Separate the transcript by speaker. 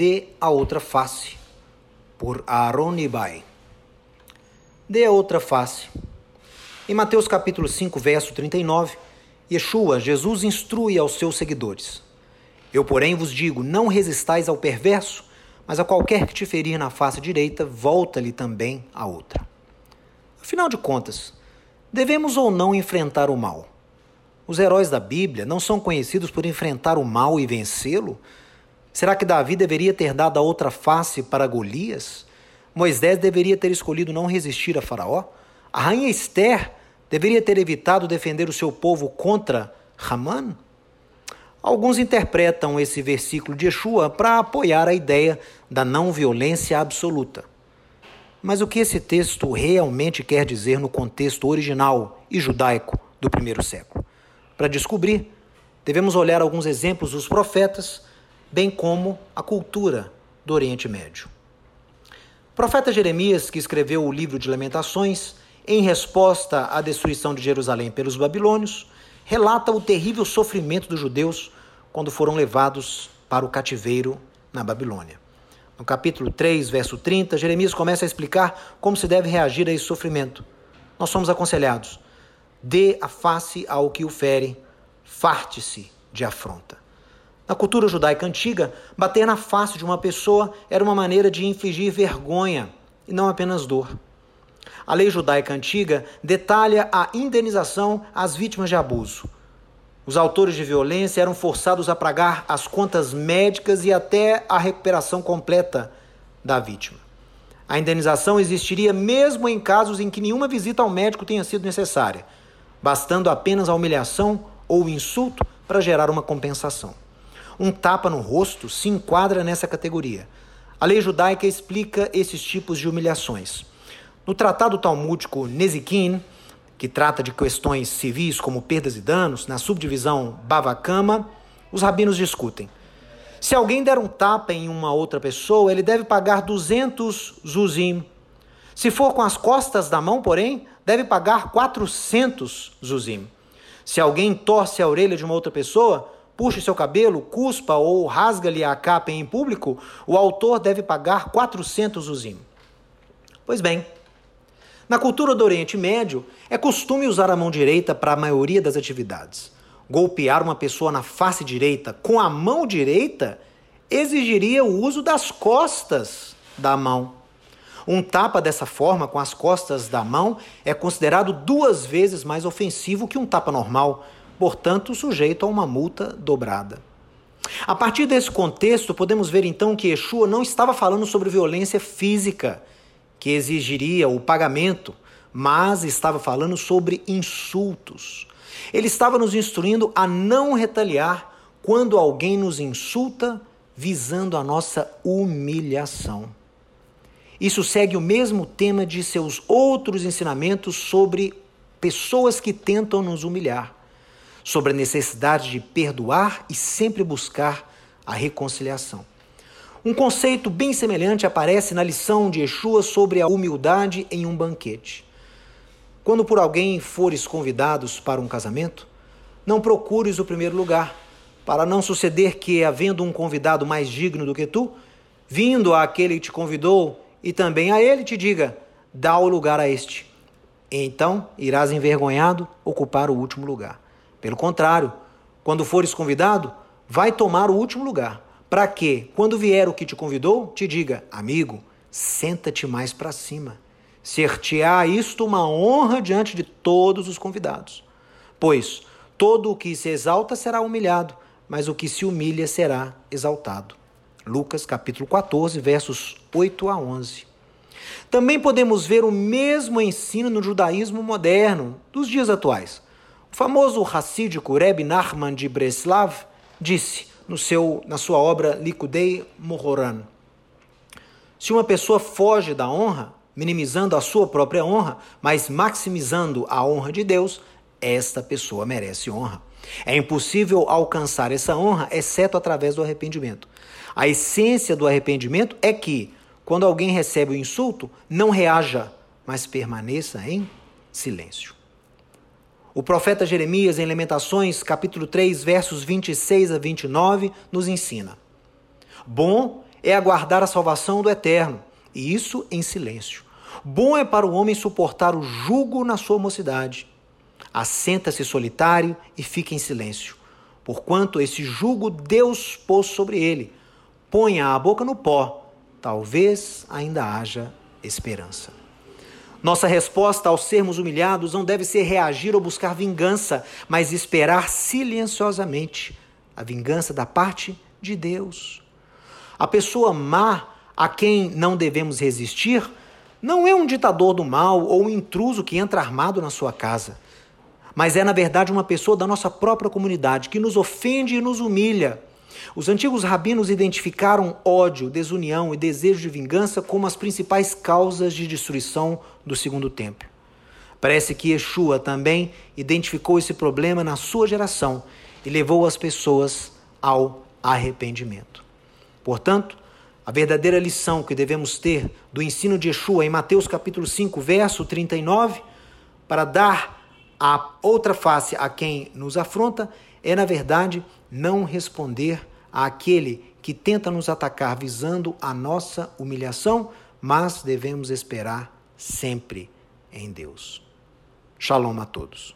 Speaker 1: Dê a outra face, por Aaron Ibai. Dê a outra face. Em Mateus capítulo 5, verso 39, Yeshua, Jesus instrui aos seus seguidores: Eu, porém, vos digo: não resistais ao perverso, mas a qualquer que te ferir na face direita, volta-lhe também a outra. Afinal de contas, devemos ou não enfrentar o mal? Os heróis da Bíblia não são conhecidos por enfrentar o mal e vencê-lo? Será que Davi deveria ter dado a outra face para Golias? Moisés deveria ter escolhido não resistir a Faraó? A rainha Esther deveria ter evitado defender o seu povo contra Haman? Alguns interpretam esse versículo de Yeshua para apoiar a ideia da não violência absoluta. Mas o que esse texto realmente quer dizer no contexto original e judaico do primeiro século? Para descobrir, devemos olhar alguns exemplos dos profetas bem como a cultura do Oriente Médio. O profeta Jeremias, que escreveu o livro de Lamentações, em resposta à destruição de Jerusalém pelos babilônios, relata o terrível sofrimento dos judeus quando foram levados para o cativeiro na Babilônia. No capítulo 3, verso 30, Jeremias começa a explicar como se deve reagir a esse sofrimento. Nós somos aconselhados: dê a face ao que o fere, farte-se de afronta. Na cultura judaica antiga, bater na face de uma pessoa era uma maneira de infligir vergonha e não apenas dor. A lei judaica antiga detalha a indenização às vítimas de abuso. Os autores de violência eram forçados a pagar as contas médicas e até a recuperação completa da vítima. A indenização existiria mesmo em casos em que nenhuma visita ao médico tenha sido necessária, bastando apenas a humilhação ou insulto para gerar uma compensação. Um tapa no rosto se enquadra nessa categoria. A lei judaica explica esses tipos de humilhações. No tratado talmúdico Nezikin, que trata de questões civis como perdas e danos, na subdivisão Bavakama, os rabinos discutem. Se alguém der um tapa em uma outra pessoa, ele deve pagar 200 zuzim. Se for com as costas da mão, porém, deve pagar 400 zuzim. Se alguém torce a orelha de uma outra pessoa, puxe seu cabelo, cuspa ou rasga-lhe a capa em público, o autor deve pagar 400 uzim. Pois bem, na cultura do Oriente Médio, é costume usar a mão direita para a maioria das atividades. Golpear uma pessoa na face direita com a mão direita exigiria o uso das costas da mão. Um tapa dessa forma, com as costas da mão, é considerado duas vezes mais ofensivo que um tapa normal, portanto, sujeito a uma multa dobrada. A partir desse contexto, podemos ver então que Yeshua não estava falando sobre violência física, que exigiria o pagamento, mas estava falando sobre insultos. Ele estava nos instruindo a não retaliar quando alguém nos insulta visando a nossa humilhação. Isso segue o mesmo tema de seus outros ensinamentos sobre pessoas que tentam nos humilhar sobre a necessidade de perdoar e sempre buscar a reconciliação. Um conceito bem semelhante aparece na lição de Yeshua sobre a humildade em um banquete. Quando por alguém fores convidados para um casamento, não procures o primeiro lugar, para não suceder que, havendo um convidado mais digno do que tu, vindo àquele que te convidou e também a ele, te diga: dá o lugar a este. Então irás envergonhado ocupar o último lugar. Pelo contrário, quando fores convidado, vai tomar o último lugar, para que, quando vier o que te convidou, te diga: amigo, senta-te mais para cima. Ser-te-á isto uma honra diante de todos os convidados. Pois todo o que se exalta será humilhado, mas o que se humilha será exaltado. Lucas capítulo 14, versos 8 a 11. Também podemos ver o mesmo ensino no judaísmo moderno dos dias atuais. O famoso racídico Reb Nachman de Breslav disse no seu, na sua obra Likudei Mohoran: Se uma pessoa foge da honra, minimizando a sua própria honra, mas maximizando a honra de Deus, esta pessoa merece honra. É impossível alcançar essa honra exceto através do arrependimento. A essência do arrependimento é que, quando alguém recebe o insulto, não reaja, mas permaneça em silêncio. O profeta Jeremias, em Lamentações, capítulo 3, versos 26 a 29, nos ensina: Bom é aguardar a salvação do eterno, e isso em silêncio. Bom é para o homem suportar o jugo na sua mocidade. Assenta-se solitário e fica em silêncio, porquanto esse jugo Deus pôs sobre ele. Ponha a boca no pó, talvez ainda haja esperança. Nossa resposta ao sermos humilhados não deve ser reagir ou buscar vingança, mas esperar silenciosamente a vingança da parte de Deus. A pessoa má a quem não devemos resistir não é um ditador do mal ou um intruso que entra armado na sua casa, mas é, na verdade, uma pessoa da nossa própria comunidade que nos ofende e nos humilha os antigos rabinos identificaram ódio, desunião e desejo de vingança como as principais causas de destruição do segundo templo. Parece que Yeshua também identificou esse problema na sua geração e levou as pessoas ao arrependimento. Portanto, a verdadeira lição que devemos ter do ensino de Yeshua em Mateus capítulo 5, verso 39, para dar a outra face a quem nos afronta, é, na verdade, não responder àquele que tenta nos atacar visando a nossa humilhação, mas devemos esperar sempre em Deus. Shalom a todos.